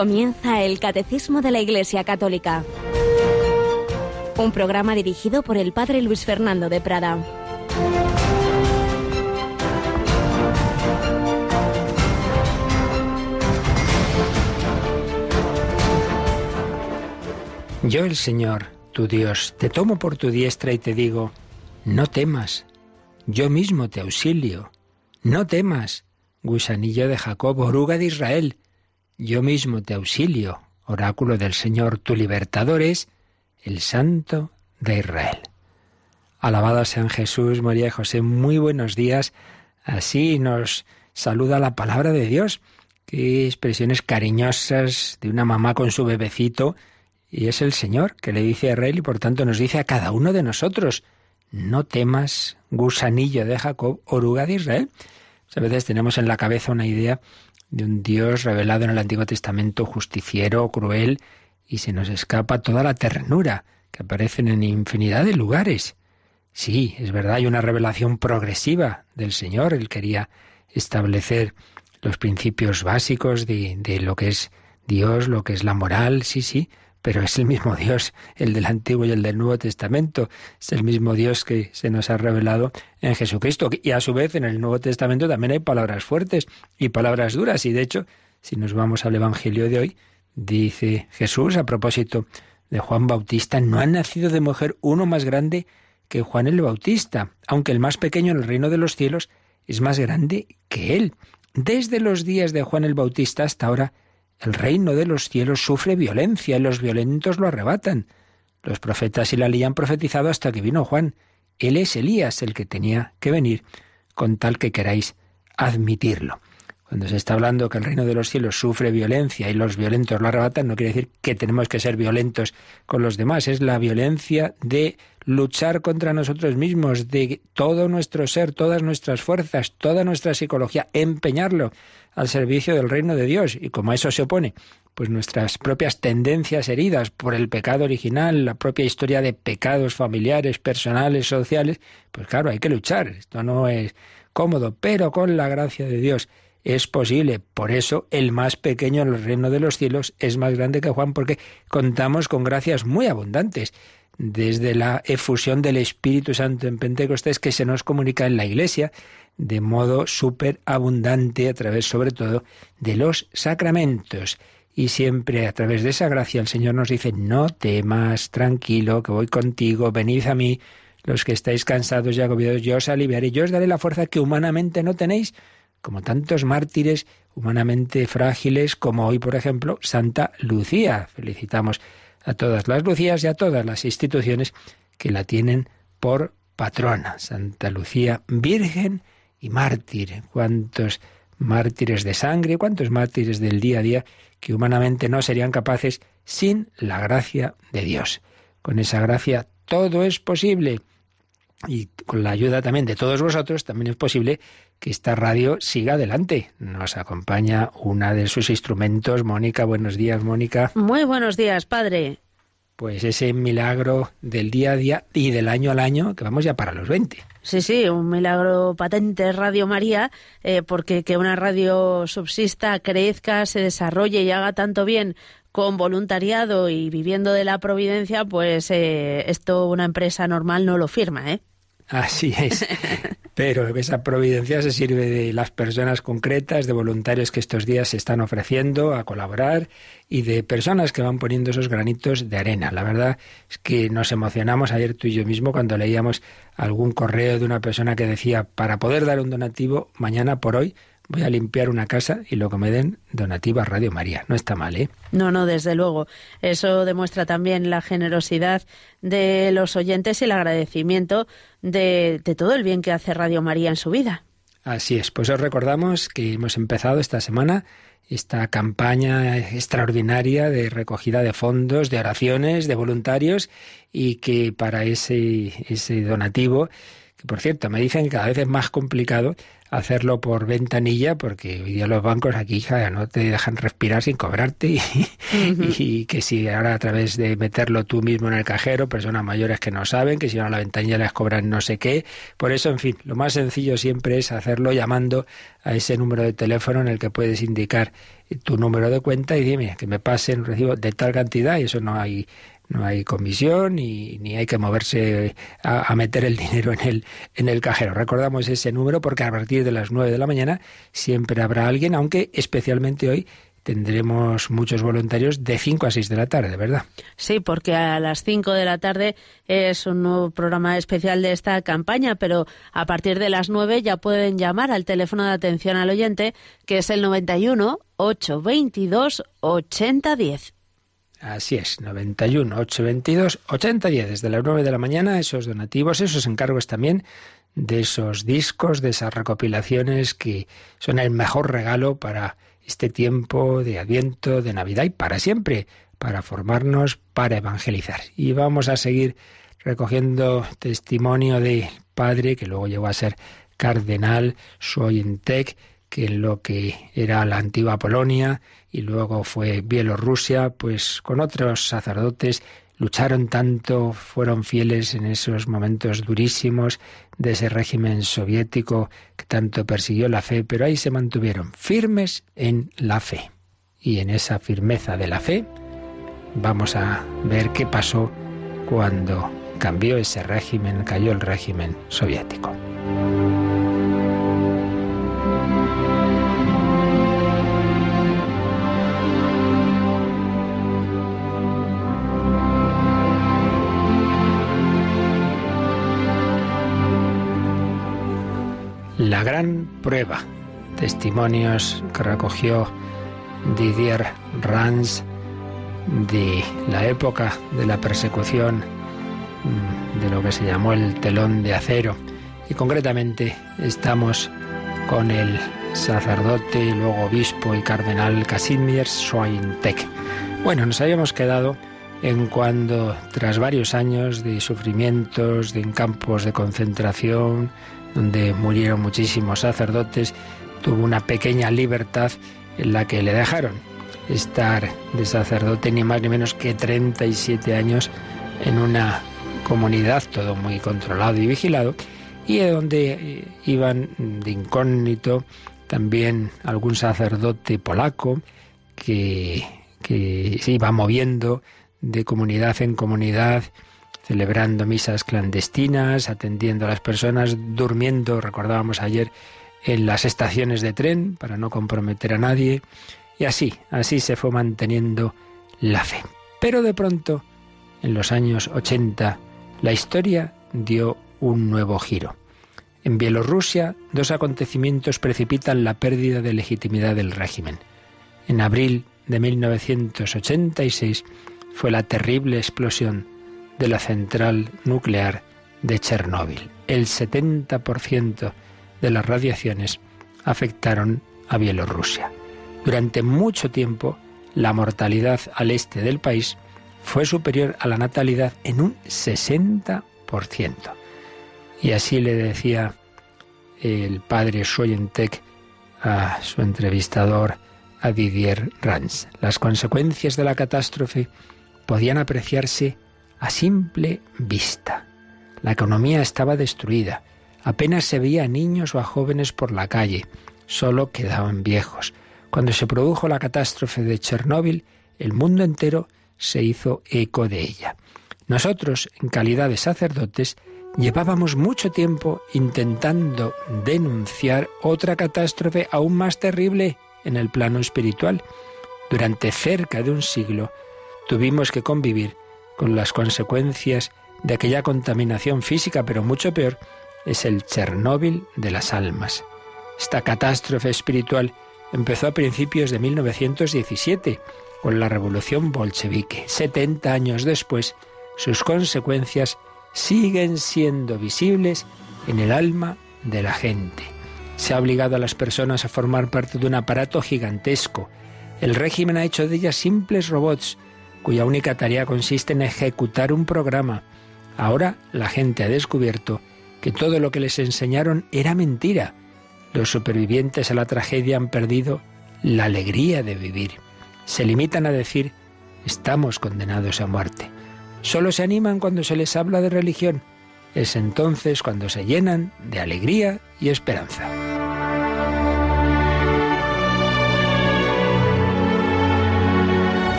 Comienza el Catecismo de la Iglesia Católica. Un programa dirigido por el Padre Luis Fernando de Prada. Yo el Señor, tu Dios, te tomo por tu diestra y te digo, no temas, yo mismo te auxilio, no temas, gusanillo de Jacob, oruga de Israel, yo mismo te auxilio, oráculo del Señor, tu libertador es el Santo de Israel. Alabado sean Jesús, María y José, muy buenos días. Así nos saluda la palabra de Dios. Qué expresiones cariñosas de una mamá con su bebecito. Y es el Señor que le dice a Israel y por tanto nos dice a cada uno de nosotros, no temas, gusanillo de Jacob, oruga de Israel. A veces tenemos en la cabeza una idea de un Dios revelado en el Antiguo Testamento justiciero, cruel, y se nos escapa toda la ternura que aparecen en infinidad de lugares. Sí, es verdad, hay una revelación progresiva del Señor. Él quería establecer los principios básicos de, de lo que es Dios, lo que es la moral, sí, sí, pero es el mismo Dios, el del Antiguo y el del Nuevo Testamento. Es el mismo Dios que se nos ha revelado en Jesucristo. Y a su vez en el Nuevo Testamento también hay palabras fuertes y palabras duras. Y de hecho, si nos vamos al Evangelio de hoy, dice Jesús a propósito de Juan Bautista, no ha nacido de mujer uno más grande que Juan el Bautista, aunque el más pequeño en el reino de los cielos es más grande que él. Desde los días de Juan el Bautista hasta ahora, el reino de los cielos sufre violencia y los violentos lo arrebatan. Los profetas y la ley han profetizado hasta que vino Juan. Él es Elías el que tenía que venir, con tal que queráis admitirlo. Cuando se está hablando que el reino de los cielos sufre violencia y los violentos lo arrebatan, no quiere decir que tenemos que ser violentos con los demás, es la violencia de luchar contra nosotros mismos, de todo nuestro ser, todas nuestras fuerzas, toda nuestra psicología, empeñarlo al servicio del reino de Dios. Y como a eso se opone, pues nuestras propias tendencias heridas por el pecado original, la propia historia de pecados familiares, personales, sociales, pues claro, hay que luchar. Esto no es cómodo, pero con la gracia de Dios es posible. Por eso el más pequeño en el reino de los cielos es más grande que Juan, porque contamos con gracias muy abundantes desde la efusión del Espíritu Santo en Pentecostés que se nos comunica en la Iglesia de modo súper abundante a través sobre todo de los sacramentos. Y siempre a través de esa gracia el Señor nos dice, no temas, tranquilo, que voy contigo, venid a mí, los que estáis cansados y agobiados, yo os aliviaré, yo os daré la fuerza que humanamente no tenéis, como tantos mártires humanamente frágiles como hoy, por ejemplo, Santa Lucía. Felicitamos a todas las Lucías y a todas las instituciones que la tienen por patrona. Santa Lucía, Virgen y mártir. Cuántos mártires de sangre, cuántos mártires del día a día que humanamente no serían capaces sin la gracia de Dios. Con esa gracia todo es posible. Y con la ayuda también de todos vosotros también es posible que esta radio siga adelante. Nos acompaña una de sus instrumentos, Mónica. Buenos días, Mónica. Muy buenos días, padre. Pues ese milagro del día a día y del año al año, que vamos ya para los 20. Sí, sí, un milagro patente Radio María, eh, porque que una radio subsista, crezca, se desarrolle y haga tanto bien con voluntariado y viviendo de la providencia, pues eh, esto una empresa normal no lo firma, ¿eh? Así es. Pero esa providencia se sirve de las personas concretas, de voluntarios que estos días se están ofreciendo a colaborar y de personas que van poniendo esos granitos de arena. La verdad es que nos emocionamos ayer tú y yo mismo cuando leíamos algún correo de una persona que decía, para poder dar un donativo, mañana por hoy voy a limpiar una casa y lo que me den donativa Radio María. No está mal, ¿eh? No, no, desde luego. Eso demuestra también la generosidad de los oyentes y el agradecimiento de, de todo el bien que hace Radio María en su vida. Así es, pues os recordamos que hemos empezado esta semana esta campaña extraordinaria de recogida de fondos, de oraciones, de voluntarios y que para ese, ese donativo que por cierto me dicen que cada vez es más complicado hacerlo por ventanilla porque hoy día los bancos aquí hija, no te dejan respirar sin cobrarte y, que si ahora a través de meterlo tú mismo en el cajero, personas mayores que no saben, que si no a la ventanilla les cobran no sé qué. Por eso, en fin, lo más sencillo siempre es hacerlo llamando a ese número de teléfono en el que puedes indicar tu número de cuenta y dime que me pasen un recibo de tal cantidad y eso no hay no hay comisión y, ni hay que moverse a, meter el dinero en el, en el cajero. Recordamos ese número porque a partir de las 9 de la mañana siempre habrá alguien, aunque especialmente hoy tendremos muchos voluntarios de 5 a 6 de la tarde, ¿verdad? Sí, porque a las 5 de la tarde es un nuevo programa especial de esta campaña, pero a partir de las 9 ya pueden llamar al teléfono de atención al oyente, que es el 91 822 8010. Así es, 91 822 8010 desde las 9 de la mañana, esos donativos, esos encargos también de esos discos, de esas recopilaciones que son el mejor regalo para este tiempo de Adviento, de Navidad y para siempre, para formarnos, para evangelizar. Y vamos a seguir recogiendo testimonio de padre que luego llegó a ser cardenal Soyentec, que en lo que era la antigua Polonia y luego fue Bielorrusia, pues con otros sacerdotes lucharon tanto, fueron fieles en esos momentos durísimos de ese régimen soviético que tanto persiguió la fe, pero ahí se mantuvieron firmes en la fe. Y en esa firmeza de la fe vamos a ver qué pasó cuando cambió ese régimen, cayó el régimen soviético. La gran prueba. Testimonios que recogió Didier Rans de la época de la persecución mm, de lo que se llamó el telón de acero. Y concretamente estamos con el sacerdote, luego obispo y cardenal Casimir Schweintek. Bueno, nos habíamos quedado en cuando, tras varios años de sufrimientos, de campos de concentración, donde murieron muchísimos sacerdotes, tuvo una pequeña libertad en la que le dejaron estar de sacerdote ni más ni menos que 37 años en una comunidad, todo muy controlado y vigilado, y de donde eh, iban de incógnito también algún sacerdote polaco que se iba moviendo de comunidad en comunidad, celebrando misas clandestinas, atendiendo a las personas, durmiendo, recordábamos ayer, en las estaciones de tren para no comprometer a nadie. Y así, así se fue manteniendo la fe. Pero de pronto, en los años 80, la historia dio un nuevo giro. En Bielorrusia, dos acontecimientos precipitan la pérdida de legitimidad del régimen. En abril de 1986 fue la terrible explosión de la central nuclear de Chernóbil. El 70% de las radiaciones afectaron a Bielorrusia. Durante mucho tiempo, la mortalidad al este del país fue superior a la natalidad en un 60%. Y así le decía el padre Soyentek a su entrevistador, a Didier Rans. Las consecuencias de la catástrofe podían apreciarse a simple vista. La economía estaba destruida. Apenas se veía a niños o a jóvenes por la calle. Solo quedaban viejos. Cuando se produjo la catástrofe de Chernóbil, el mundo entero se hizo eco de ella. Nosotros, en calidad de sacerdotes, llevábamos mucho tiempo intentando denunciar otra catástrofe aún más terrible en el plano espiritual. Durante cerca de un siglo tuvimos que convivir con las consecuencias de aquella contaminación física, pero mucho peor es el Chernóbil de las almas. Esta catástrofe espiritual empezó a principios de 1917 con la revolución bolchevique. 70 años después, sus consecuencias siguen siendo visibles en el alma de la gente. Se ha obligado a las personas a formar parte de un aparato gigantesco. El régimen ha hecho de ellas simples robots cuya única tarea consiste en ejecutar un programa. Ahora la gente ha descubierto que todo lo que les enseñaron era mentira. Los supervivientes a la tragedia han perdido la alegría de vivir. Se limitan a decir, estamos condenados a muerte. Solo se animan cuando se les habla de religión. Es entonces cuando se llenan de alegría y esperanza.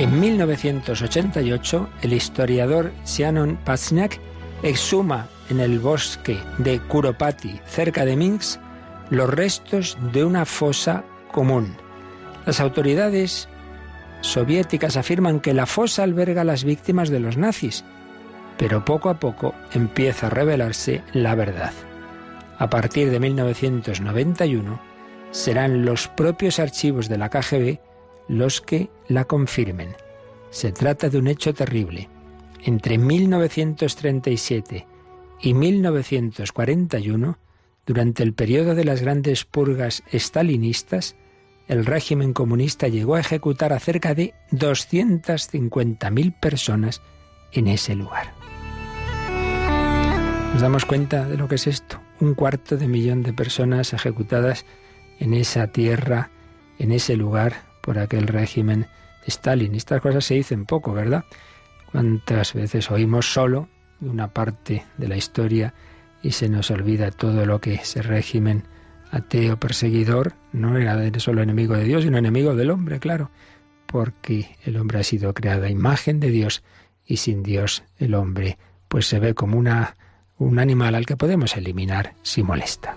En 1988, el historiador Shannon Pazniak exhuma en el bosque de Kuropati, cerca de Minsk, los restos de una fosa común. Las autoridades soviéticas afirman que la fosa alberga a las víctimas de los nazis, pero poco a poco empieza a revelarse la verdad. A partir de 1991 serán los propios archivos de la KGB los que la confirmen. Se trata de un hecho terrible. Entre 1937 y 1941, durante el periodo de las grandes purgas estalinistas, el régimen comunista llegó a ejecutar a cerca de 250.000 personas en ese lugar. Nos damos cuenta de lo que es esto. Un cuarto de millón de personas ejecutadas en esa tierra, en ese lugar, por aquel régimen Stalin. Estas cosas se dicen poco, ¿verdad? ¿Cuántas veces oímos solo de una parte de la historia y se nos olvida todo lo que ese régimen ateo perseguidor no era solo enemigo de Dios, sino enemigo del hombre, claro, porque el hombre ha sido creado imagen de Dios y sin Dios el hombre pues se ve como una, un animal al que podemos eliminar si molesta.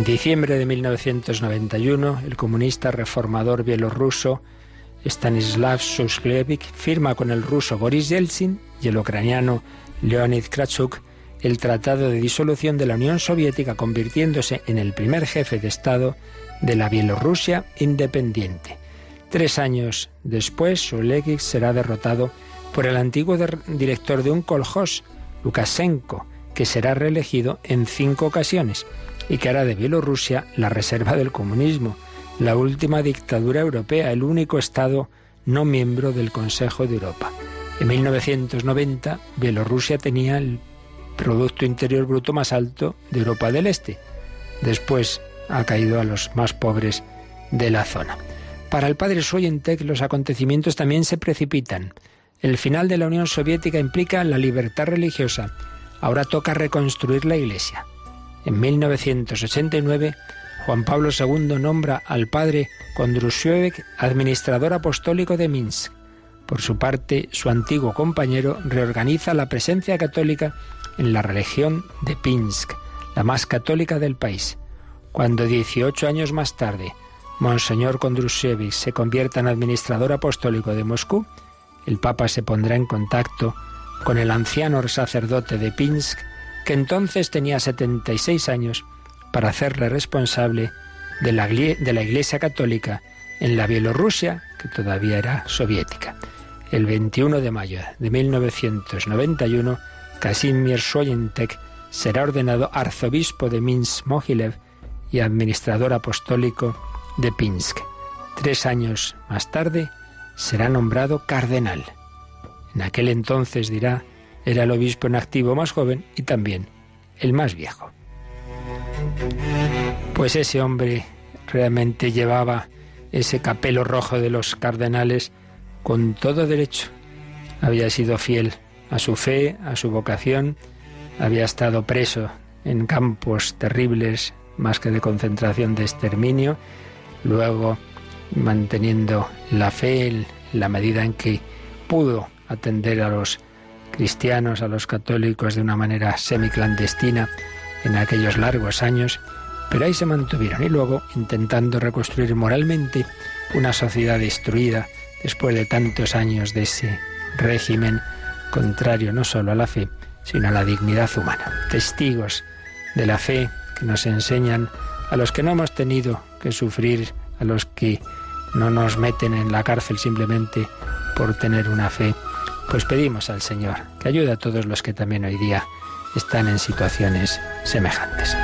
En diciembre de 1991, el comunista reformador bielorruso Stanislav Susklevich firma con el ruso Boris Yeltsin y el ucraniano Leonid Kravchuk el Tratado de Disolución de la Unión Soviética, convirtiéndose en el primer jefe de Estado de la Bielorrusia independiente. Tres años después, Susklevich será derrotado por el antiguo director de un kolhos, Lukashenko, que será reelegido en cinco ocasiones y que hará de Bielorrusia la reserva del comunismo, la última dictadura europea, el único Estado no miembro del Consejo de Europa. En 1990, Bielorrusia tenía el Producto Interior Bruto más alto de Europa del Este. Después ha caído a los más pobres de la zona. Para el padre Soyentek los acontecimientos también se precipitan. El final de la Unión Soviética implica la libertad religiosa. Ahora toca reconstruir la Iglesia. En 1989, Juan Pablo II nombra al padre Kondrusiewicz administrador apostólico de Minsk. Por su parte, su antiguo compañero reorganiza la presencia católica en la religión de Pinsk, la más católica del país. Cuando 18 años más tarde, Monseñor Kondrusiewicz se convierta en administrador apostólico de Moscú, el Papa se pondrá en contacto con el anciano sacerdote de Pinsk que entonces tenía 76 años, para hacerle responsable de la, de la Iglesia Católica en la Bielorrusia, que todavía era soviética. El 21 de mayo de 1991, Casimir Soyentek será ordenado arzobispo de Minsk-Mogilev y administrador apostólico de Pinsk. Tres años más tarde será nombrado cardenal. En aquel entonces dirá era el obispo en activo más joven y también el más viejo. Pues ese hombre realmente llevaba ese capelo rojo de los cardenales con todo derecho. Había sido fiel a su fe, a su vocación, había estado preso en campos terribles, más que de concentración, de exterminio, luego manteniendo la fe en la medida en que pudo atender a los cristianos, a los católicos de una manera semiclandestina en aquellos largos años, pero ahí se mantuvieron y luego intentando reconstruir moralmente una sociedad destruida después de tantos años de ese régimen contrario no solo a la fe, sino a la dignidad humana. Testigos de la fe que nos enseñan a los que no hemos tenido que sufrir, a los que no nos meten en la cárcel simplemente por tener una fe pues pedimos al Señor que ayude a todos los que también hoy día están en situaciones semejantes.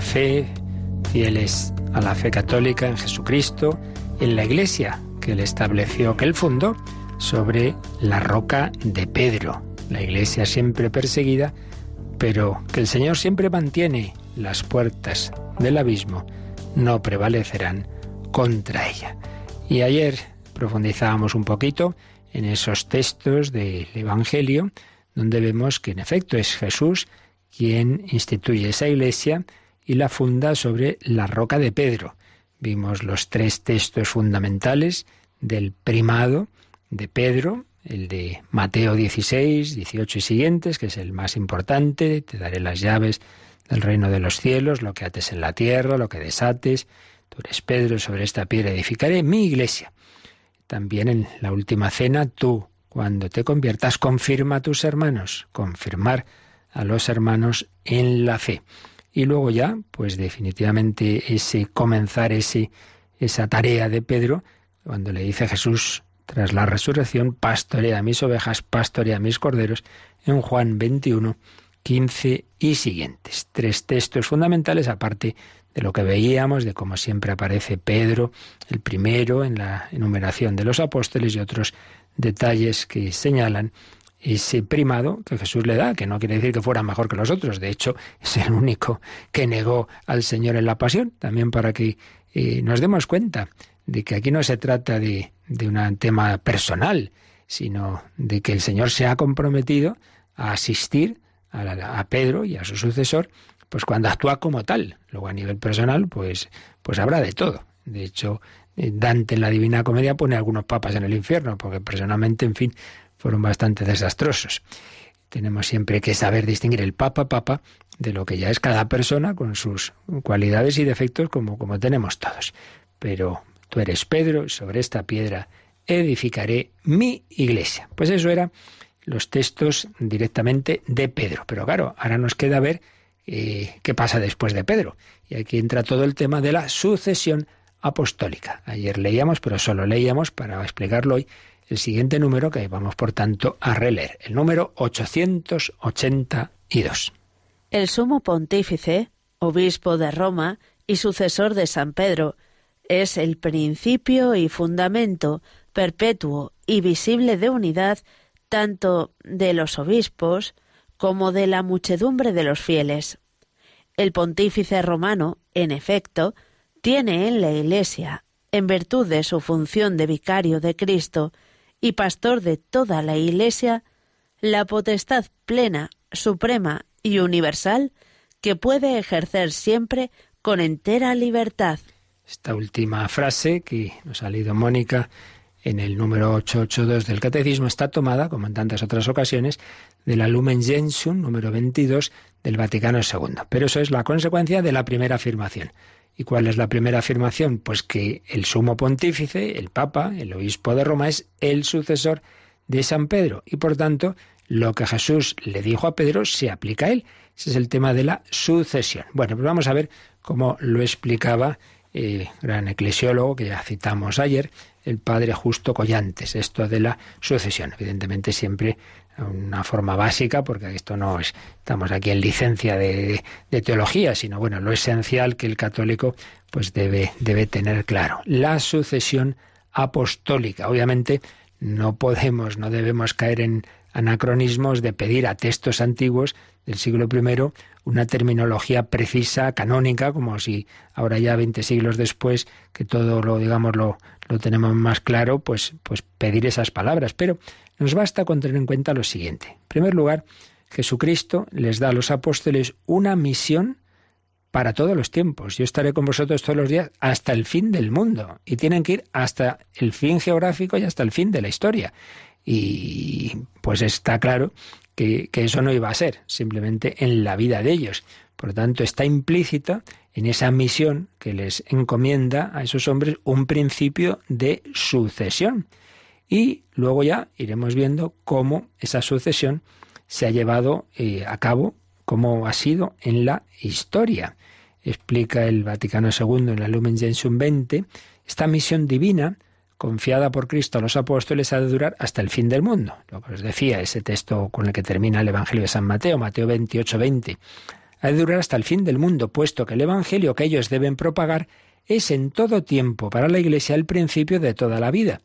Fe, fieles a la fe católica en Jesucristo, en la iglesia que él estableció, que él fundó sobre la roca de Pedro. La iglesia siempre perseguida, pero que el Señor siempre mantiene las puertas del abismo, no prevalecerán contra ella. Y ayer profundizábamos un poquito en esos textos del Evangelio, donde vemos que en efecto es Jesús quien instituye esa iglesia y la funda sobre la roca de Pedro. Vimos los tres textos fundamentales del primado de Pedro, el de Mateo 16, 18 y siguientes, que es el más importante, te daré las llaves del reino de los cielos, lo que ates en la tierra, lo que desates, tú eres Pedro, sobre esta piedra edificaré mi iglesia. También en la última cena, tú, cuando te conviertas, confirma a tus hermanos, confirmar a los hermanos en la fe. Y luego ya, pues definitivamente ese comenzar ese, esa tarea de Pedro, cuando le dice Jesús tras la resurrección, pastorea mis ovejas, pastorea mis corderos, en Juan 21, 15 y siguientes. Tres textos fundamentales, aparte de lo que veíamos, de cómo siempre aparece Pedro, el primero en la enumeración de los apóstoles y otros detalles que señalan ese primado que Jesús le da, que no quiere decir que fuera mejor que los otros, de hecho es el único que negó al Señor en la pasión, también para que eh, nos demos cuenta de que aquí no se trata de, de un tema personal, sino de que el Señor se ha comprometido a asistir a, a Pedro y a su sucesor pues cuando actúa como tal. Luego a nivel personal, pues, pues habrá de todo. De hecho, eh, Dante en la Divina Comedia pone algunos papas en el infierno, porque personalmente, en fin, fueron bastante desastrosos. Tenemos siempre que saber distinguir el papa papa de lo que ya es cada persona con sus cualidades y defectos como, como tenemos todos. Pero tú eres Pedro, sobre esta piedra edificaré mi iglesia. Pues eso era los textos directamente de Pedro. Pero claro, ahora nos queda ver eh, qué pasa después de Pedro. Y aquí entra todo el tema de la sucesión apostólica. Ayer leíamos, pero solo leíamos para explicarlo hoy, el siguiente número que vamos, por tanto, a releer, el número 882. El sumo pontífice, obispo de Roma y sucesor de San Pedro, es el principio y fundamento perpetuo y visible de unidad tanto de los obispos como de la muchedumbre de los fieles. El pontífice romano, en efecto, tiene en la Iglesia, en virtud de su función de vicario de Cristo y pastor de toda la Iglesia, la potestad plena, suprema y universal que puede ejercer siempre con entera libertad. Esta última frase que nos ha leído Mónica en el número 882 del Catecismo está tomada, como en tantas otras ocasiones, de la Lumen Gentium número 22 del Vaticano II. Pero eso es la consecuencia de la primera afirmación. ¿Y cuál es la primera afirmación? Pues que el sumo pontífice, el Papa, el obispo de Roma, es el sucesor de San Pedro. Y por tanto, lo que Jesús le dijo a Pedro se aplica a él. Ese es el tema de la sucesión. Bueno, pues vamos a ver cómo lo explicaba el eh, gran eclesiólogo que ya citamos ayer, el padre Justo Collantes, esto de la sucesión. Evidentemente siempre una forma básica, porque esto no es, estamos aquí en licencia de, teología, sino bueno, lo esencial que el católico pues debe, debe tener claro. La sucesión apostólica. Obviamente no podemos, no debemos caer en anacronismos de pedir a textos antiguos del siglo I una terminología precisa, canónica, como si ahora ya 20 siglos después, que todo lo, digamos, lo, lo tenemos más claro, pues, pues pedir esas palabras. Pero nos basta con tener en cuenta lo siguiente. En primer lugar, Jesucristo les da a los apóstoles una misión para todos los tiempos. Yo estaré con vosotros todos los días hasta el fin del mundo. Y tienen que ir hasta el fin geográfico y hasta el fin de la historia. Y pues está claro que, eso no iba a ser simplemente en la vida de ellos. Por lo tanto, está implícita en esa misión que les encomienda a esos hombres un principio de sucesión. Y luego ya iremos viendo cómo esa sucesión se ha llevado eh, a cabo, cómo ha sido en la historia. Explica el Vaticano II en la Lumen Gentium 20, esta misión divina confiada por Cristo a los apóstoles ha de durar hasta el fin del mundo. Lo que os decía, ese texto con el que termina el Evangelio de San Mateo, Mateo 28, 20. Ha de durar hasta el fin del mundo, puesto que el Evangelio que ellos deben propagar es en todo tiempo para la Iglesia el principio de toda la vida.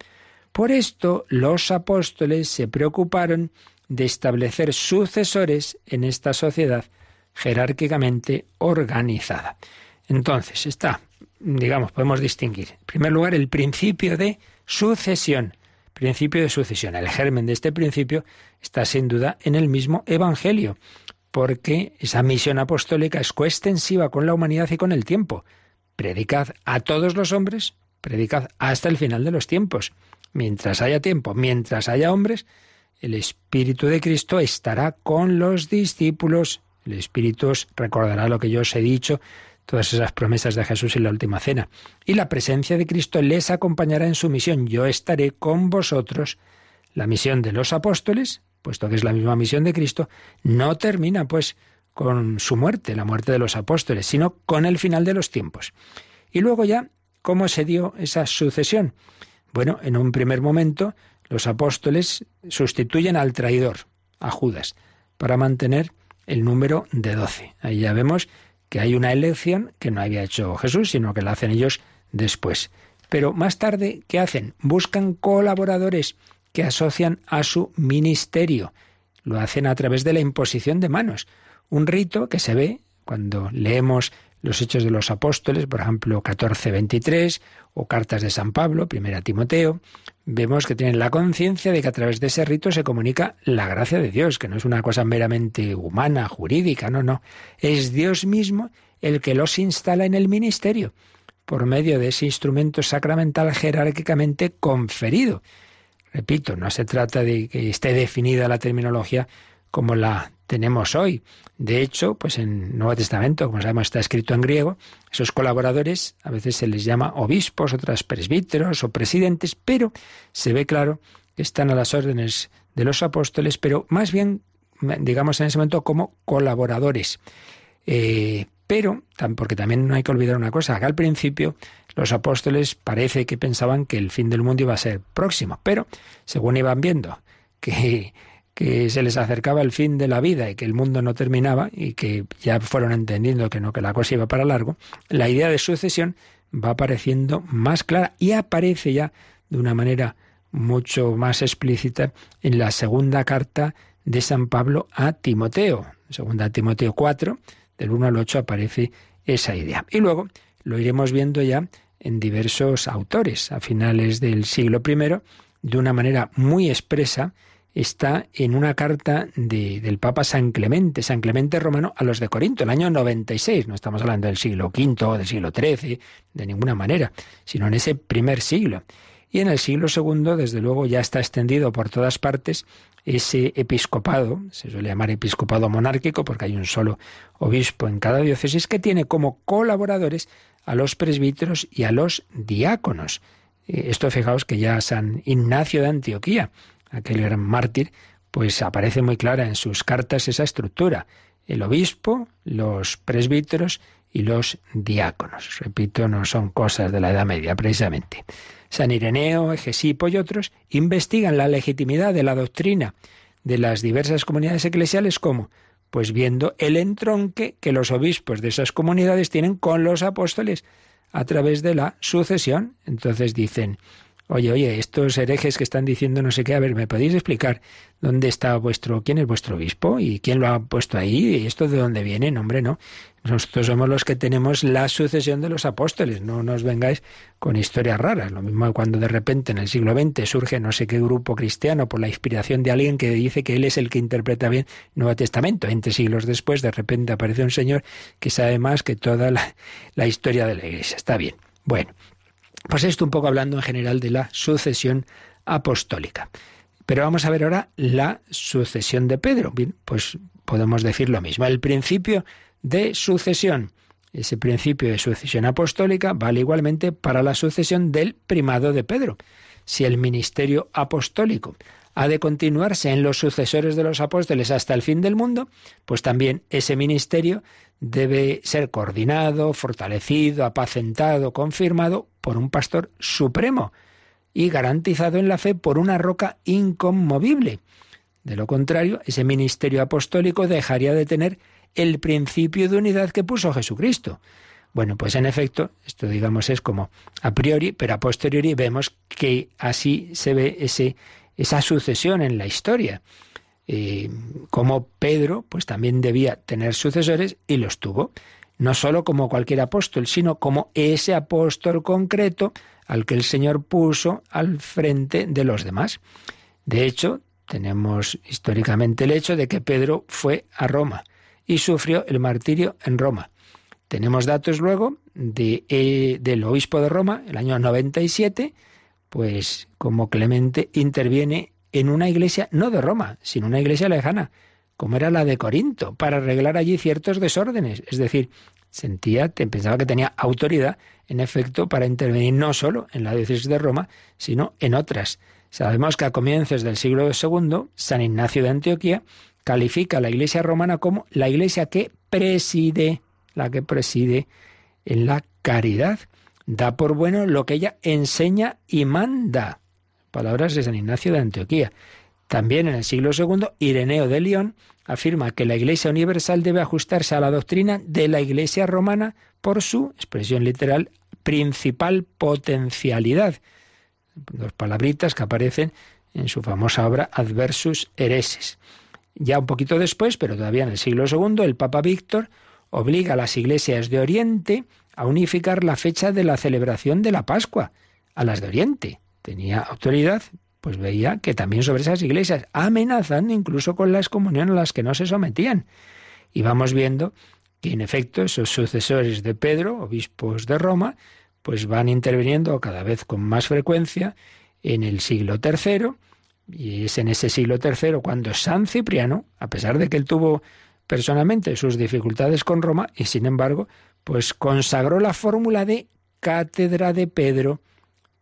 Por esto los apóstoles se preocuparon de establecer sucesores en esta sociedad jerárquicamente organizada. Entonces está, digamos, podemos distinguir, en primer lugar, el principio de sucesión. Principio de sucesión. El germen de este principio está sin duda en el mismo Evangelio, porque esa misión apostólica es coextensiva con la humanidad y con el tiempo. Predicad a todos los hombres, predicad hasta el final de los tiempos. Mientras haya tiempo, mientras haya hombres, el Espíritu de Cristo estará con los discípulos. El Espíritu os recordará lo que yo os he dicho, todas esas promesas de Jesús en la última cena. Y la presencia de Cristo les acompañará en su misión. Yo estaré con vosotros. La misión de los apóstoles, puesto que es la misma misión de Cristo, no termina pues con su muerte, la muerte de los apóstoles, sino con el final de los tiempos. Y luego ya, ¿cómo se dio esa sucesión? Bueno, en un primer momento los apóstoles sustituyen al traidor, a Judas, para mantener el número de doce. Ahí ya vemos que hay una elección que no había hecho Jesús, sino que la hacen ellos después. Pero más tarde, ¿qué hacen? Buscan colaboradores que asocian a su ministerio. Lo hacen a través de la imposición de manos. Un rito que se ve cuando leemos los Hechos de los Apóstoles, por ejemplo, 14-23, o cartas de San Pablo, primera Timoteo, vemos que tienen la conciencia de que a través de ese rito se comunica la gracia de Dios, que no es una cosa meramente humana, jurídica, no, no. Es Dios mismo el que los instala en el ministerio, por medio de ese instrumento sacramental jerárquicamente conferido. Repito, no se trata de que esté definida la terminología como la tenemos hoy. De hecho, pues en Nuevo Testamento, como sabemos, está escrito en griego, esos colaboradores a veces se les llama obispos, otras presbíteros o presidentes, pero se ve claro que están a las órdenes de los apóstoles, pero más bien, digamos en ese momento, como colaboradores. Eh, pero, porque también no hay que olvidar una cosa, acá al principio los apóstoles parece que pensaban que el fin del mundo iba a ser próximo, pero según iban viendo que que se les acercaba el fin de la vida y que el mundo no terminaba y que ya fueron entendiendo que no, que la cosa iba para largo, la idea de sucesión va apareciendo más clara y aparece ya de una manera mucho más explícita en la segunda carta de San Pablo a Timoteo. Segunda Timoteo 4, del 1 al 8 aparece esa idea. Y luego lo iremos viendo ya en diversos autores a finales del siglo I, de una manera muy expresa, está en una carta de, del Papa San Clemente, San Clemente Romano, a los de Corinto, el año 96. No estamos hablando del siglo V o del siglo XIII, de ninguna manera, sino en ese primer siglo. Y en el siglo II, desde luego, ya está extendido por todas partes ese episcopado, se suele llamar episcopado monárquico porque hay un solo obispo en cada diócesis, que tiene como colaboradores a los presbíteros y a los diáconos. Eh, esto fijaos que ya San Ignacio de Antioquía, aquel gran mártir, pues aparece muy clara en sus cartas esa estructura. El obispo, los presbíteros y los diáconos. Repito, no son cosas de la Edad Media, precisamente. San Ireneo, Egesipo y otros investigan la legitimidad de la doctrina de las diversas comunidades eclesiales como pues viendo el entronque que los obispos de esas comunidades tienen con los apóstoles a través de la sucesión. Entonces dicen, Oye, oye, estos herejes que están diciendo no sé qué, a ver, ¿me podéis explicar dónde está vuestro, quién es vuestro obispo y quién lo ha puesto ahí y esto de dónde viene? hombre, no. Nosotros somos los que tenemos la sucesión de los apóstoles, no nos vengáis con historias raras. Lo mismo cuando de repente en el siglo XX surge no sé qué grupo cristiano por la inspiración de alguien que dice que él es el que interpreta bien el Nuevo Testamento. Veinte siglos después, de repente aparece un señor que sabe más que toda la, la historia de la Iglesia. Está bien. Bueno, pues esto un poco hablando en general de la sucesión apostólica. Pero vamos a ver ahora la sucesión de Pedro. Bien, pues podemos decir lo mismo. El principio de sucesión. Ese principio de sucesión apostólica vale igualmente para la sucesión del primado de Pedro. Si el ministerio apostólico ha de continuarse en los sucesores de los apóstoles hasta el fin del mundo, pues también ese ministerio debe ser coordinado, fortalecido, apacentado, confirmado por un pastor supremo. y garantizado en la fe por una roca inconmovible. De lo contrario, ese ministerio apostólico dejaría de tener el principio de unidad que puso Jesucristo. Bueno, pues en efecto, esto digamos es como a priori, pero a posteriori vemos que así se ve esa sucesión en la historia. Como Pedro, pues también debía tener sucesores y los tuvo, no solo como cualquier apóstol, sino como ese apóstol concreto al que el Señor puso al frente de los demás. De hecho, tenemos históricamente el hecho de que Pedro fue a Roma y sufrió el martirio en Roma. Tenemos datos luego de, eh, del obispo de Roma, el año 97, pues como Clemente interviene en una iglesia no de Roma, sino una iglesia lejana, como era la de Corinto, para arreglar allí ciertos desórdenes. Es decir, sentía, pensaba que tenía autoridad, en efecto, para intervenir no solo en la diócesis de Roma, sino en otras. Sabemos que a comienzos del siglo II, San Ignacio de Antioquía califica a la Iglesia romana como la Iglesia que preside, la que preside en la caridad. Da por bueno lo que ella enseña y manda. Palabras de San Ignacio de Antioquía. También en el siglo II, Ireneo de León afirma que la Iglesia Universal debe ajustarse a la doctrina de la Iglesia romana por su, expresión literal, principal potencialidad. Dos palabritas que aparecen en su famosa obra Adversus Hereses. Ya un poquito después, pero todavía en el siglo II, el Papa Víctor obliga a las iglesias de Oriente a unificar la fecha de la celebración de la Pascua a las de Oriente. Tenía autoridad, pues veía que también sobre esas iglesias, amenazando incluso con la excomunión a las que no se sometían. Y vamos viendo que en efecto esos sucesores de Pedro, obispos de Roma, pues van interviniendo cada vez con más frecuencia en el siglo III, y es en ese siglo III cuando San Cipriano, a pesar de que él tuvo personalmente sus dificultades con Roma, y sin embargo, pues consagró la fórmula de cátedra de Pedro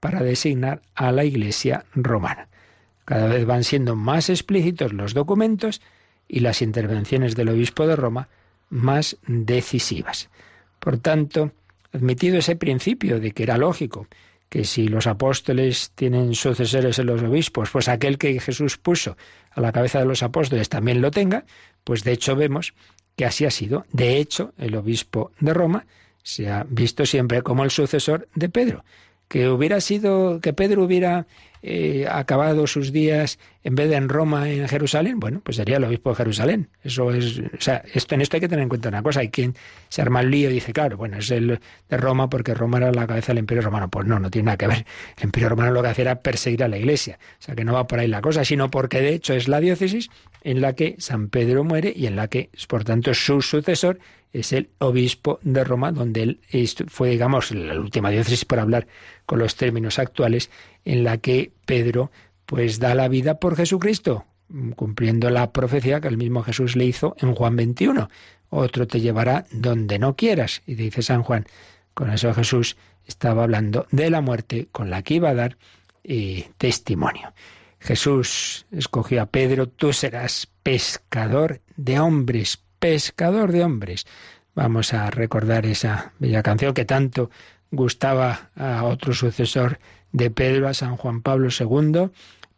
para designar a la Iglesia romana. Cada vez van siendo más explícitos los documentos y las intervenciones del obispo de Roma más decisivas. Por tanto, admitido ese principio de que era lógico que si los apóstoles tienen sucesores en los obispos, pues aquel que Jesús puso a la cabeza de los apóstoles también lo tenga, pues de hecho vemos que así ha sido. De hecho, el obispo de Roma se ha visto siempre como el sucesor de Pedro. Que hubiera sido, que Pedro hubiera eh, acabado sus días en vez de en Roma, en Jerusalén, bueno, pues sería el obispo de Jerusalén. Eso es, o sea, esto, en esto hay que tener en cuenta una cosa. Hay quien se arma el lío y dice, claro, bueno, es el de Roma porque Roma era la cabeza del imperio romano. Pues no, no tiene nada que ver. El imperio romano lo que hacía era perseguir a la iglesia. O sea, que no va por ahí la cosa, sino porque de hecho es la diócesis en la que San Pedro muere y en la que, por tanto, su sucesor es el obispo de Roma, donde él fue, digamos, la última diócesis, por hablar con los términos actuales, en la que Pedro pues da la vida por Jesucristo, cumpliendo la profecía que el mismo Jesús le hizo en Juan 21. Otro te llevará donde no quieras. Y dice San Juan, con eso Jesús estaba hablando de la muerte con la que iba a dar eh, testimonio. Jesús escogió a Pedro, tú serás pescador de hombres, pescador de hombres. Vamos a recordar esa bella canción que tanto gustaba a otro sucesor de Pedro a San Juan Pablo II,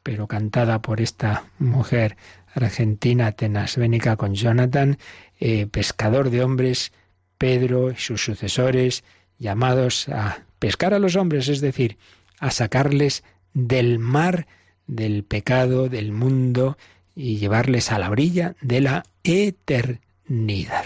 pero cantada por esta mujer argentina tenasvénica con Jonathan, eh, pescador de hombres, Pedro y sus sucesores, llamados a pescar a los hombres, es decir, a sacarles del mar del pecado, del mundo, y llevarles a la orilla de la eternidad.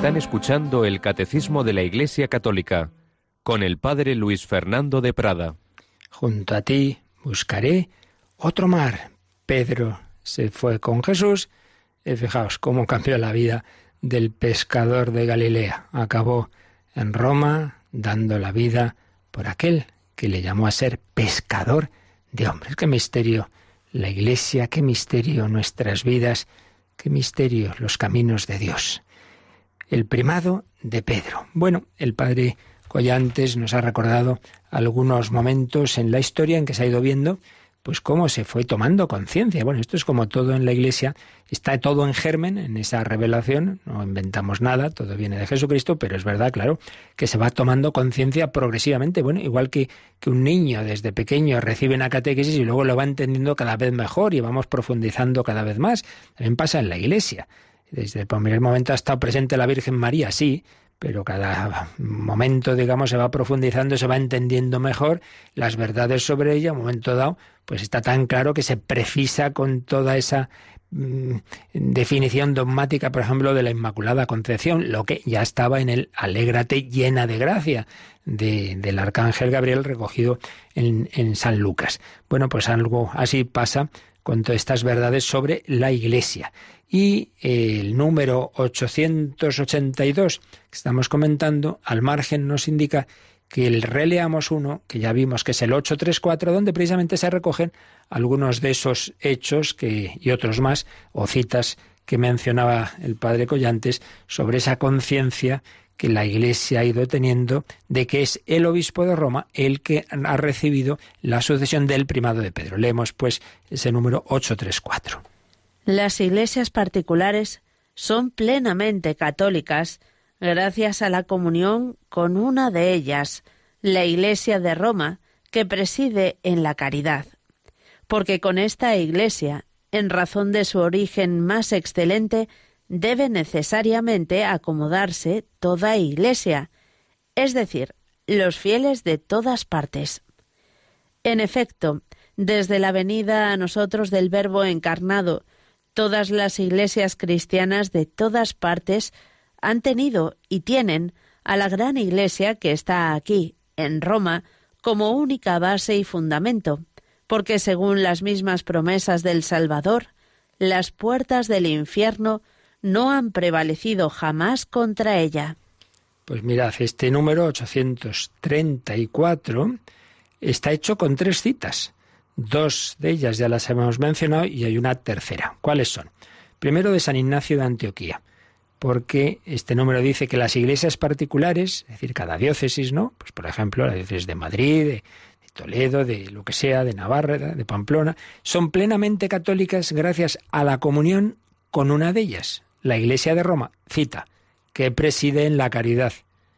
Están escuchando el Catecismo de la Iglesia Católica con el Padre Luis Fernando de Prada. Junto a ti buscaré otro mar. Pedro se fue con Jesús y fijaos cómo cambió la vida del pescador de Galilea. Acabó en Roma dando la vida por aquel que le llamó a ser pescador de hombres. Qué misterio la Iglesia, qué misterio nuestras vidas, qué misterio los caminos de Dios el primado de Pedro. Bueno, el padre Collantes nos ha recordado algunos momentos en la historia en que se ha ido viendo pues cómo se fue tomando conciencia. Bueno, esto es como todo en la Iglesia, está todo en germen, en esa revelación, no inventamos nada, todo viene de Jesucristo, pero es verdad, claro, que se va tomando conciencia progresivamente. Bueno, igual que, que un niño desde pequeño recibe una catequesis y luego lo va entendiendo cada vez mejor y vamos profundizando cada vez más. También pasa en la Iglesia. Desde el primer momento ha estado presente la Virgen María, sí, pero cada momento, digamos, se va profundizando, se va entendiendo mejor las verdades sobre ella. Un momento dado, pues está tan claro que se precisa con toda esa mm, definición dogmática, por ejemplo, de la Inmaculada Concepción, lo que ya estaba en el Alégrate llena de gracia del Arcángel Gabriel recogido en, en San Lucas. Bueno, pues algo así pasa con todas estas verdades sobre la Iglesia. Y el número 882 que estamos comentando, al margen nos indica que el releamos uno, que ya vimos que es el 834, donde precisamente se recogen algunos de esos hechos que, y otros más, o citas que mencionaba el padre Collantes, sobre esa conciencia que la Iglesia ha ido teniendo de que es el obispo de Roma el que ha recibido la sucesión del primado de Pedro. Leemos pues ese número 834. Las iglesias particulares son plenamente católicas gracias a la comunión con una de ellas, la Iglesia de Roma, que preside en la caridad. Porque con esta Iglesia, en razón de su origen más excelente, debe necesariamente acomodarse toda iglesia, es decir, los fieles de todas partes. En efecto, desde la venida a nosotros del Verbo encarnado, todas las iglesias cristianas de todas partes han tenido y tienen a la gran iglesia que está aquí, en Roma, como única base y fundamento, porque según las mismas promesas del Salvador, las puertas del infierno no han prevalecido jamás contra ella. Pues mirad, este número 834 está hecho con tres citas. Dos de ellas ya las hemos mencionado y hay una tercera. ¿Cuáles son? Primero de San Ignacio de Antioquía, porque este número dice que las iglesias particulares, es decir, cada diócesis, ¿no? Pues por ejemplo, la diócesis de Madrid, de, de Toledo, de lo que sea, de Navarra, de Pamplona, son plenamente católicas gracias a la comunión con una de ellas, la Iglesia de Roma, cita, que preside en la caridad.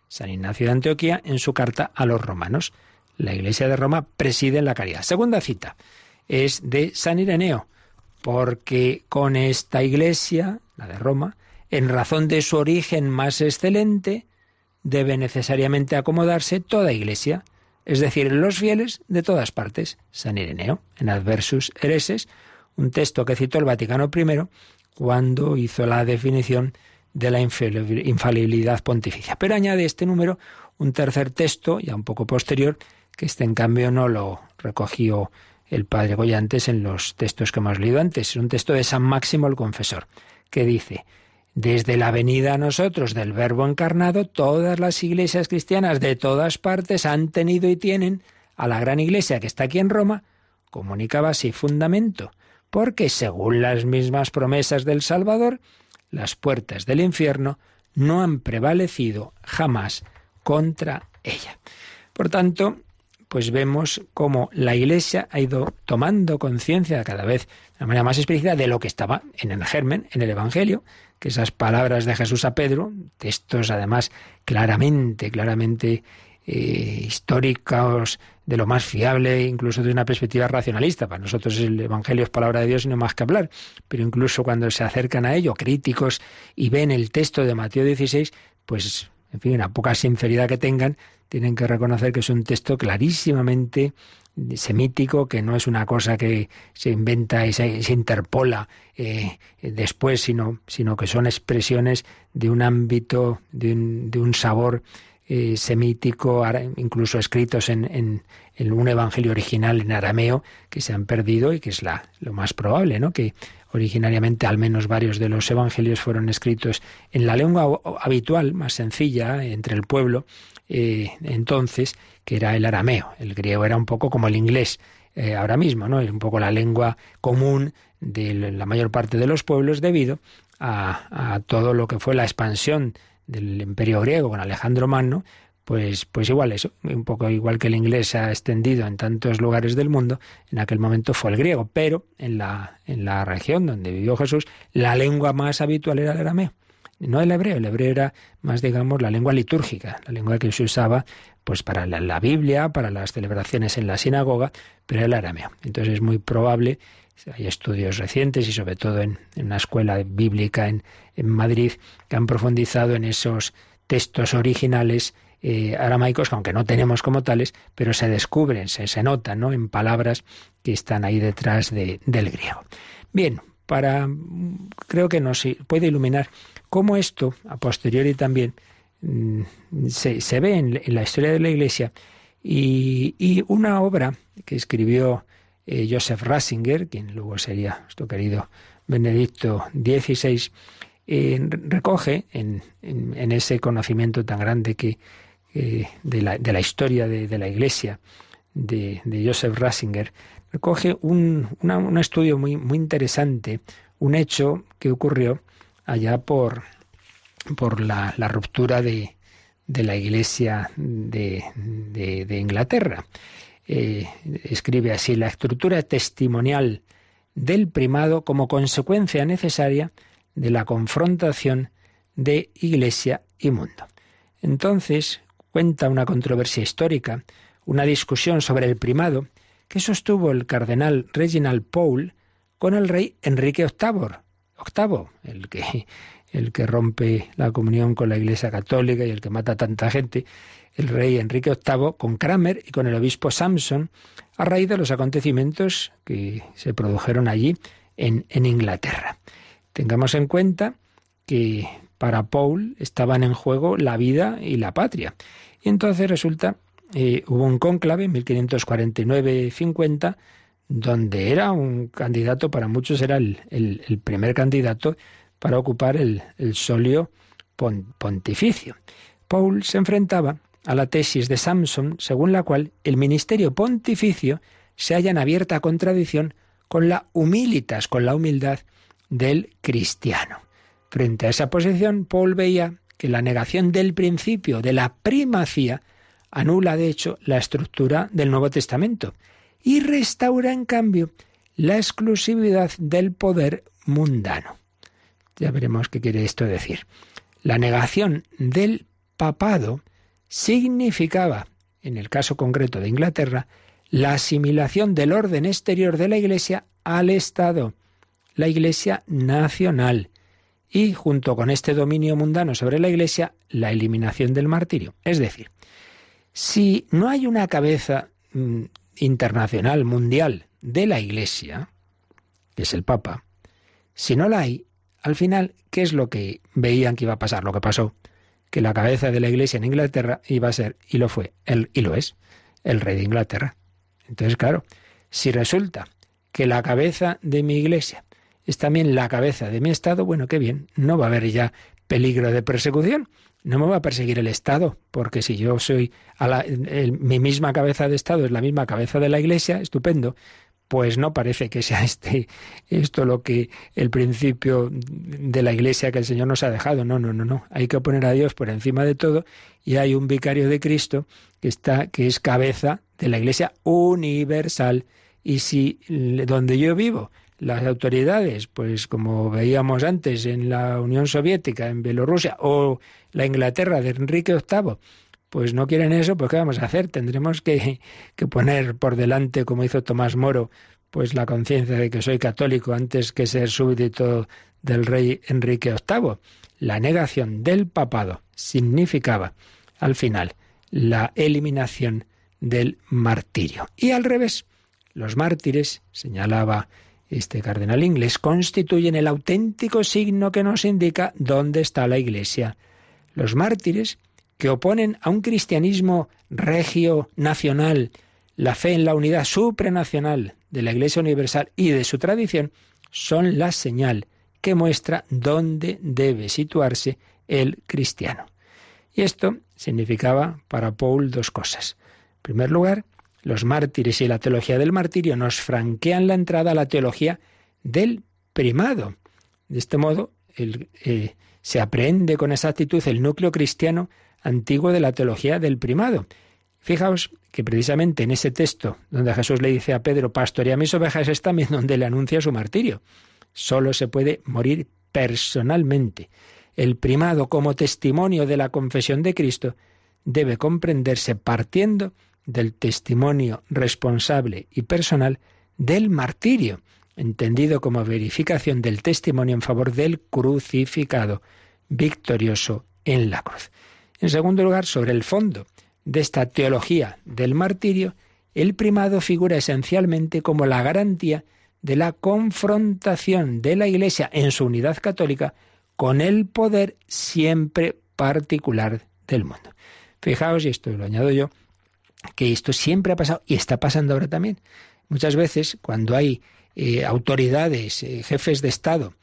San Ignacio de Antioquía en su carta a los romanos. La Iglesia de Roma preside en la caridad. Segunda cita es de San Ireneo, porque con esta Iglesia, la de Roma, en razón de su origen más excelente, debe necesariamente acomodarse toda Iglesia. es decir, los fieles de todas partes. San Ireneo, en Adversus Hereses, un texto que citó el Vaticano I cuando hizo la definición de la infalibilidad pontificia. Pero añade este número un tercer texto, ya un poco posterior, que este en cambio no lo recogió el padre Goyantes en los textos que hemos leído antes. Es un texto de San Máximo el Confesor, que dice, desde la venida a nosotros del Verbo encarnado, todas las iglesias cristianas de todas partes han tenido y tienen a la gran iglesia que está aquí en Roma, comunicaba así fundamento, porque según las mismas promesas del Salvador, las puertas del infierno no han prevalecido jamás contra ella. Por tanto, pues vemos cómo la Iglesia ha ido tomando conciencia cada vez de manera más explícita de lo que estaba en el germen, en el Evangelio, que esas palabras de Jesús a Pedro, textos además claramente, claramente eh, históricos, de lo más fiable, incluso desde una perspectiva racionalista. Para nosotros el Evangelio es palabra de Dios y no más que hablar. Pero incluso cuando se acercan a ello, críticos, y ven el texto de Mateo 16, pues, en fin, a poca sinceridad que tengan, tienen que reconocer que es un texto clarísimamente semítico, que no es una cosa que se inventa y se, interpola eh, después, sino, sino que son expresiones de un ámbito, de un, de un sabor eh, semítico, incluso escritos en, en, un evangelio original en arameo, que se han perdido y que es la, lo más probable, ¿no? que originariamente al menos varios de los evangelios fueron escritos en la lengua habitual, más sencilla, entre el pueblo, eh, entonces, que era el arameo. El griego era un poco como el inglés eh, ahora mismo, ¿no? Es un poco la lengua común de la mayor parte de los pueblos debido a, a todo lo que fue la expansión del imperio griego con Alejandro Magno, pues, pues igual eso, un poco igual que el inglés se ha extendido en tantos lugares del mundo, en aquel momento fue el griego, pero en la, en la región donde vivió Jesús, la lengua más habitual era el arameo. No el hebreo, el hebreo era más, digamos, la lengua litúrgica, la lengua que se usaba pues para la, Biblia, para las celebraciones en la sinagoga, pero el arameo. Entonces es muy probable, hay estudios recientes y sobre todo en, una escuela bíblica en, en, Madrid que han profundizado en esos textos originales eh, aramaicos, aunque no tenemos como tales, pero se descubren, se, se notan ¿no? en palabras que están ahí detrás de, del griego. Bien, para creo que nos puede iluminar cómo esto, a posteriori también, mm, se, ve en, la historia de la Iglesia y, una obra que escribió eh, Joseph Ratzinger, quien luego sería nuestro querido Benedicto XVI, eh, recoge en, ese conocimiento tan grande que de, la, historia de, la Iglesia de, Joseph Ratzinger, recoge un, estudio muy, muy interesante, un hecho que ocurrió allá por, por la, ruptura de, la Iglesia de Inglaterra. Eh, escribe así, la estructura testimonial del primado como consecuencia necesaria de la confrontación de Iglesia y mundo. Entonces, cuenta una controversia histórica, una discusión sobre el primado que sostuvo el cardenal Reginald Paul con el rey Enrique VIII, el que, el que rompe la comunión con la Iglesia Católica y el que mata a tanta gente, el rey Enrique VIII con Kramer y con el obispo Samson, a raíz de los acontecimientos que se produjeron allí en, Inglaterra. Tengamos en cuenta que para Paul estaban en juego la vida y la patria. Y entonces resulta, eh, hubo un cónclave en 1549-50 donde era un candidato, para muchos era el, primer candidato para ocupar el, solio pontificio. Paul se enfrentaba a la tesis de Samson, según la cual el ministerio pontificio se halla en abierta contradicción con la humilitas, con la humildad del cristiano. Frente a esa posición, Paul veía que la negación del principio de la primacía anula, de hecho, la estructura del Nuevo Testamento y restaura, en cambio, la exclusividad del poder mundano. Ya veremos qué quiere esto decir. La negación del papado significaba, en el caso concreto de Inglaterra, la asimilación del orden exterior de la Iglesia al Estado, la Iglesia nacional, y junto con este dominio mundano sobre la Iglesia, la eliminación del martirio. Es decir, Si no hay una cabeza mm, internacional, mundial, de la Iglesia, que es el Papa, si no la hay, al final, ¿qué es lo que veían que iba a pasar? Lo que pasó, que la cabeza de la Iglesia en Inglaterra iba a ser, y lo fue, el, y lo es, el rey de Inglaterra. Entonces, claro, si resulta que la cabeza de mi Iglesia es también la cabeza de mi Estado, bueno, qué bien, no va a haber ya peligro de persecución. No me va a perseguir el Estado, porque si yo soy a la, mi misma cabeza de Estado es la misma cabeza de la Iglesia, estupendo. Pues no parece que sea este esto lo que el principio de la Iglesia que el Señor nos ha dejado. No, no, no, no. Hay que poner a Dios por encima de todo y hay un vicario de Cristo que está que es cabeza de la Iglesia universal. Y si donde yo vivo las autoridades, pues como veíamos antes en la Unión Soviética, en Bielorrusia, o la Inglaterra de Enrique VIII, pues no quieren eso, pues ¿qué vamos a hacer? Tendremos que, que poner por delante, como hizo Tomás Moro, pues la conciencia de que soy católico antes que ser súbdito del rey Enrique VIII. La negación del papado significaba, al final, la eliminación del martirio. Y al revés, los mártires, señalaba este cardenal inglés, constituyen el auténtico signo que nos indica dónde está la Iglesia. Los mártires, que oponen a un cristianismo regio nacional la fe en la unidad supranacional de la Iglesia Universal y de su tradición, son la señal que muestra dónde debe situarse el cristiano. Y esto significaba para Paul dos cosas. En primer lugar, los mártires y la teología del martirio nos franquean la entrada a la teología del primado. De este modo, eh, se aprende con exactitud el núcleo cristiano antiguo de la teología del primado. Fijaos que precisamente en ese texto donde Jesús le dice a Pedro, pastorea mis ovejas, es también donde le anuncia su martirio. Solo se puede morir personalmente. El primado como testimonio de la confesión de Cristo debe comprenderse partiendo del testimonio responsable y personal del martirio, entendido como verificación del testimonio en favor del crucificado, victorioso en la cruz. En segundo lugar, sobre el fondo de esta teología del martirio, el primado figura esencialmente como la garantía de la confrontación de la Iglesia en su unidad católica con el poder siempre particular del mundo. Fijaos, y esto lo añado yo, que esto siempre ha pasado y está pasando ahora también. Muchas veces cuando hay eh, autoridades, eh, jefes de Estado,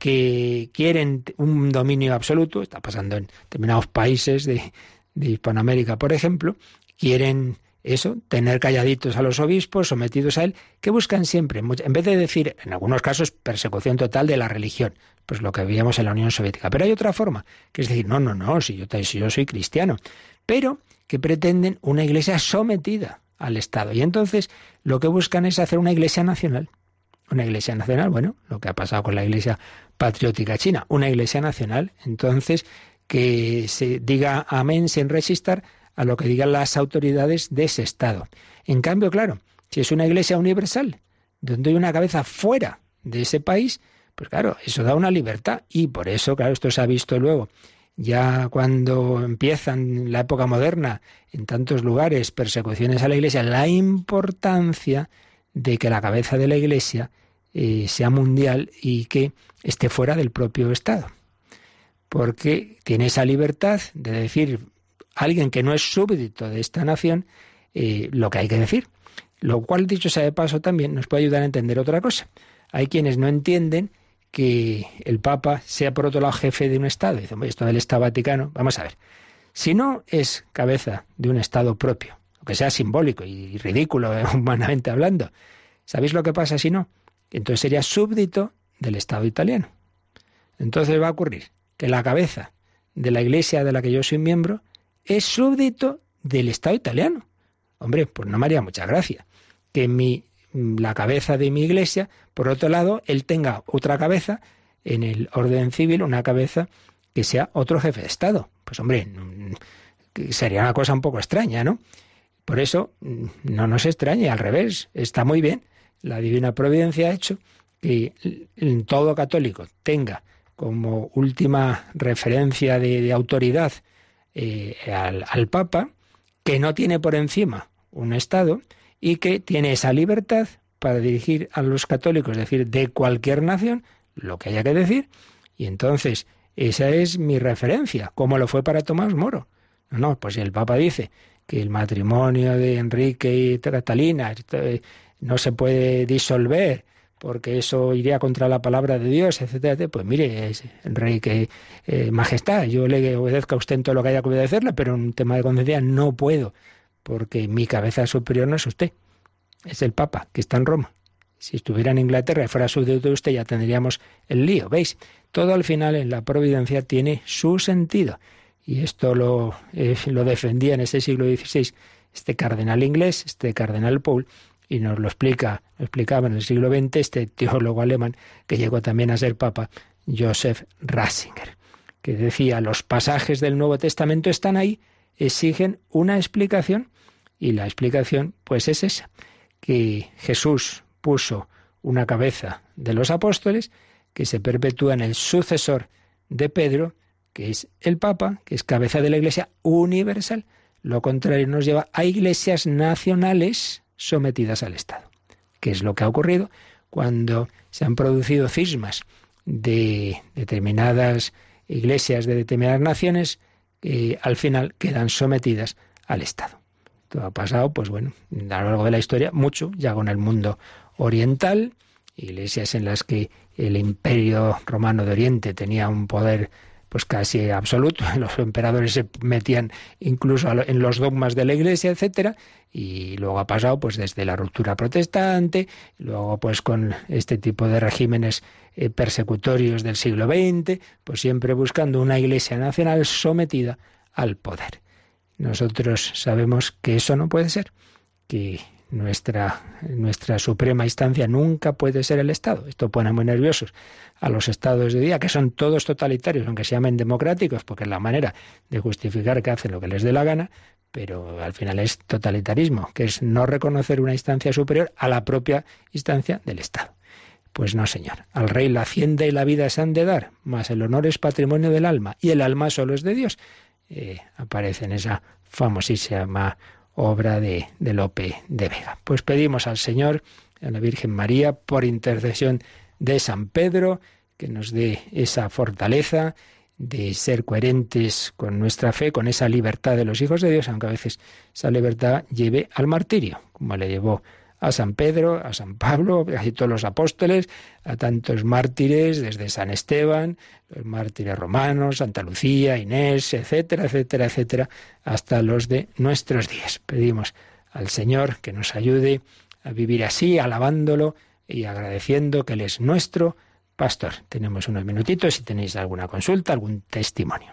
que quieren un dominio absoluto, está pasando en determinados países de, Hispanoamérica, por ejemplo, quieren eso, tener calladitos a los obispos, sometidos a él, que buscan siempre, en vez de decir, en algunos casos, persecución total de la religión, pues lo que veíamos en la Unión Soviética. Pero hay otra forma, que es decir, no, no, no, si yo, si yo soy cristiano. Pero que pretenden una iglesia sometida al Estado. Y entonces lo que buscan es hacer una iglesia nacional. Una iglesia nacional, bueno, lo que ha pasado con la iglesia patriótica china, una iglesia nacional. Entonces, que se diga amén sin resistir a lo que digan las autoridades de ese Estado. En cambio, claro, si es una iglesia universal, donde hay una cabeza fuera de ese país, pues claro, eso da una libertad. Y por eso, claro, esto se ha visto luego ya cuando empiezan la época moderna, en tantos lugares, persecuciones a la Iglesia, la importancia de que la cabeza de la Iglesia eh, sea mundial y que esté fuera del propio Estado. Porque tiene esa libertad de decir alguien que no es súbdito de esta nación eh, lo que hay que decir. Lo cual, dicho sea de paso, también nos puede ayudar a entender otra cosa. Hay quienes no entienden que el Papa sea por otro lado jefe de un Estado. Dice, esto del Estado Vaticano, vamos a ver. Si no es cabeza de un Estado propio, aunque sea simbólico y ridículo humanamente hablando, ¿sabéis lo que pasa si no? Entonces sería súbdito del Estado italiano. Entonces va a ocurrir que la cabeza de la iglesia de la que yo soy miembro es súbdito del Estado italiano. Hombre, pues no me haría mucha gracia que mi la cabeza de mi iglesia, por otro lado, él tenga otra cabeza en el orden civil, una cabeza que sea otro jefe de Estado. Pues hombre, mm, sería una cosa un poco extraña, ¿no? Por eso mm, no nos extrañe, al revés, está muy bien. La Divina Providencia ha hecho que todo católico tenga como última referencia de, autoridad eh, al, Papa, que no tiene por encima un Estado y que tiene esa libertad para dirigir a los católicos, es decir, de cualquier nación, lo que haya que decir. Y entonces, esa es mi referencia, como lo fue para Tomás Moro. No, no, pues el Papa dice que el matrimonio de Enrique y Catalina eh, no se puede disolver porque eso iría contra la palabra de Dios, etcétera, pues mire, Enrique, eh, majestad, yo le obedezco a usted en todo lo que haya que obedecerle, pero en un tema de conciencia no puedo, porque mi cabeza superior no es usted es el Papa, que está en Roma. Si estuviera en Inglaterra y fuera súbdito de usted, ya tendríamos el lío. ¿Veis? Todo al final en la providencia tiene su sentido. Y esto lo, eh, defendía en ese siglo XVI este cardenal inglés, este cardenal Paul, y nos lo explica, lo explicaba en el siglo XX este teólogo alemán que llegó también a ser papa, Joseph Ratzinger, que decía, los pasajes del Nuevo Testamento están ahí, exigen una explicación, y la explicación pues es esa que Jesús puso una cabeza de los apóstoles que se perpetúa en el sucesor de Pedro, que es el Papa, que es cabeza de la Iglesia universal. Lo contrario nos lleva a iglesias nacionales sometidas al Estado, que es lo que ha ocurrido cuando se han producido cismas de determinadas iglesias de determinadas naciones que al final quedan sometidas al Estado ha pasado, pues bueno, a lo largo de la historia, mucho, ya con el mundo oriental, iglesias en las que el imperio romano de Oriente tenía un poder pues casi absoluto, los emperadores se metían incluso en los dogmas de la iglesia, etcétera, y luego ha pasado pues desde la ruptura protestante, luego pues con este tipo de regímenes eh, persecutorios del siglo XX, pues siempre buscando una iglesia nacional sometida al poder. Nosotros sabemos que eso no puede ser, que nuestra, nuestra suprema instancia nunca puede ser el Estado. Esto pone muy nerviosos a los estados de día, que son todos totalitarios, aunque se llamen democráticos, porque es la manera de justificar que hacen lo que les dé la gana, pero al final es totalitarismo, que es no reconocer una instancia superior a la propia instancia del Estado. Pues no, señor. Al rey la hacienda y la vida se han de dar, mas el honor es patrimonio del alma, y el alma solo es de Dios. Eh, aparece en esa famosísima obra de, de Lope de Vega. Pues pedimos al Señor, a la Virgen María, por intercesión de San Pedro, que nos dé esa fortaleza de ser coherentes con nuestra fe, con esa libertad de los hijos de Dios, aunque a veces esa libertad lleve al martirio, como le llevó a San Pedro, a San Pablo, a todos los apóstoles, a tantos mártires, desde San Esteban, los mártires romanos, Santa Lucía, Inés, etcétera, etcétera, etcétera, hasta los de nuestros días. Pedimos al Señor que nos ayude a vivir así, alabándolo y agradeciendo que Él es nuestro pastor. Tenemos unos minutitos si tenéis alguna consulta, algún testimonio.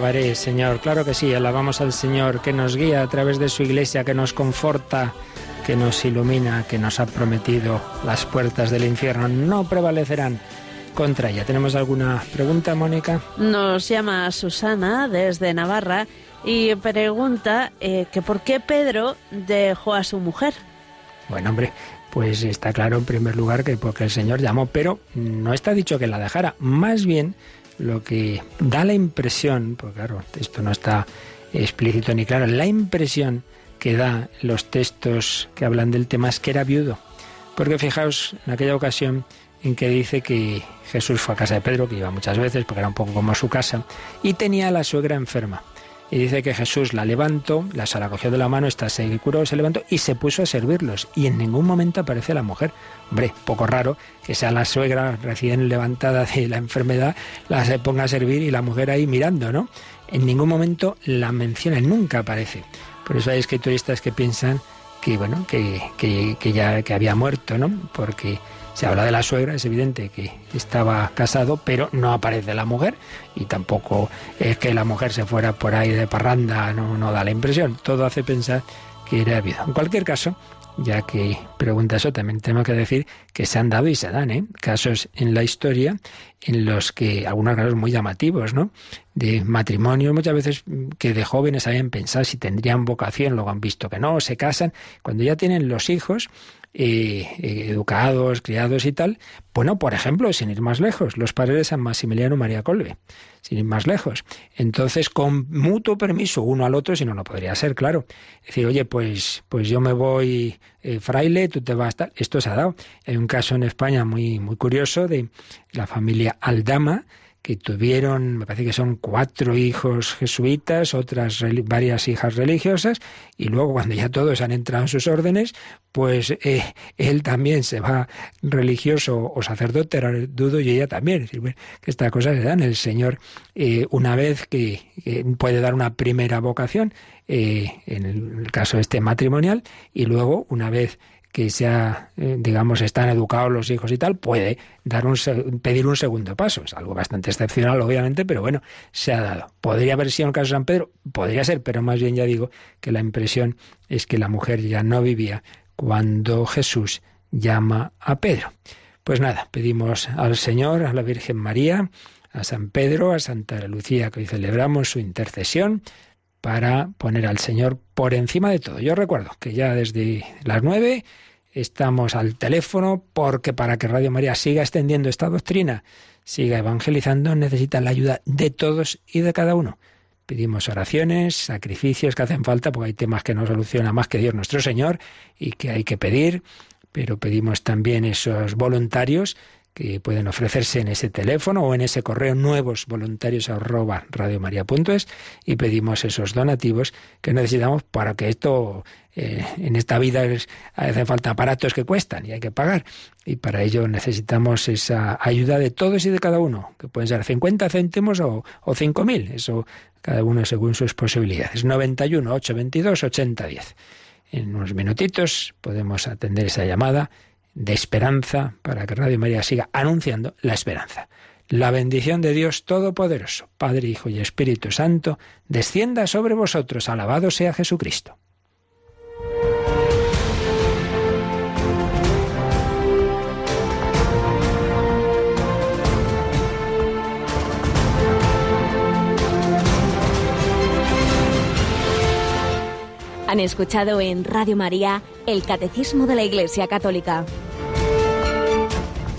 alabaré, Señor. Claro que sí, alabamos al Señor que nos guía a través de su iglesia, que nos conforta, que nos ilumina, que nos ha prometido las puertas del infierno no prevalecerán contra ella. ¿Tenemos alguna pregunta, Mónica? Nos llama Susana desde Navarra y pregunta eh, que por qué Pedro dejó a su mujer. Bueno, hombre, pues está claro en primer lugar que porque el Señor llamó, pero no está dicho que la dejara. Más bien lo que da la impresión, porque claro, esto no está explícito ni claro, la impresión que da los textos que hablan del tema es que era viudo. Porque fijaos, en aquella ocasión en que dice que Jesús fue a casa de Pedro, que iba muchas veces porque era un poco como su casa, y tenía a la suegra enferma. Y dice que Jesús la levantó, la, se la cogió de la mano, esta se curó, se levantó y se puso a servirlos. Y en ningún momento aparece la mujer. Hombre, poco raro que sea la suegra recién levantada de la enfermedad, la se ponga a servir y la mujer ahí mirando, ¿no? En ningún momento la menciona, nunca aparece. Por eso hay escrituristas que piensan que, bueno, que, que, que ya que había muerto, ¿no? Porque se habla de la suegra, es evidente que estaba casado, pero no aparece la mujer y tampoco es que la mujer se fuera por ahí de parranda, no, da la impresión. Todo hace pensar que era habido. En cualquier caso, ya que pregunta eso, también tengo que decir que se han dado y se dan ¿eh? casos en la historia en los que, algunos casos muy llamativos, ¿no? De matrimonio, muchas veces que de jóvenes habían pensado si tendrían vocación, luego han visto que no, se casan. Cuando ya tienen los hijos, eh, educados, criados y tal. Bueno, por ejemplo, sin ir más lejos, los padres de San Maximiliano María Colbe, sin ir más lejos. Entonces, con mutuo permiso uno al otro, si no, no podría ser, claro. Decir, oye, pues, pues yo me voy eh, fraile, tú te vas tal. Esto se ha dado. Hay un caso en España muy, muy curioso de la familia Aldama, que tuvieron, me parece que son cuatro hijos jesuitas, otras varias hijas religiosas, y luego cuando ya todos han entrado en sus órdenes, pues eh, él también se va religioso o sacerdote, dudo, y ella también. Es decir, que estas cosas se dan. El Señor, eh, una vez que, puede dar una primera vocación, eh, en el caso este matrimonial, y luego, una vez que sea, eh, digamos, están educados los hijos y tal, puede dar un, pedir un segundo paso. Es algo bastante excepcional, obviamente, pero bueno, se ha dado. ¿Podría haber sido el caso de San Pedro? Podría ser, pero más bien ya digo que la impresión es que la mujer ya no vivía cuando Jesús llama a Pedro. Pues nada, pedimos al Señor, a la Virgen María, a San Pedro, a Santa Lucía, que hoy celebramos su intercesión, para poner al Señor por encima de todo. Yo recuerdo que ya desde las nueve estamos al teléfono porque para que Radio María siga extendiendo esta doctrina, siga evangelizando, necesita la ayuda de todos y de cada uno. Pedimos oraciones, sacrificios que hacen falta, porque hay temas que no soluciona más que Dios nuestro Señor y que hay que pedir, pero pedimos también esos voluntarios que pueden ofrecerse en ese teléfono o en ese correo nuevos voluntarios y pedimos esos donativos que necesitamos para que esto eh, en esta vida es, hace falta aparatos que cuestan y hay que pagar. Y para ello necesitamos esa ayuda de todos y de cada uno que pueden ser 50 céntimos o, o 5.000 eso cada uno según sus posibilidades. 91 822 8010 en unos minutitos podemos atender esa llamada de esperanza para que Radio María siga anunciando la esperanza. La bendición de Dios Todopoderoso, Padre, Hijo y Espíritu Santo, descienda sobre vosotros. Alabado sea Jesucristo. Han escuchado en Radio María el Catecismo de la Iglesia Católica.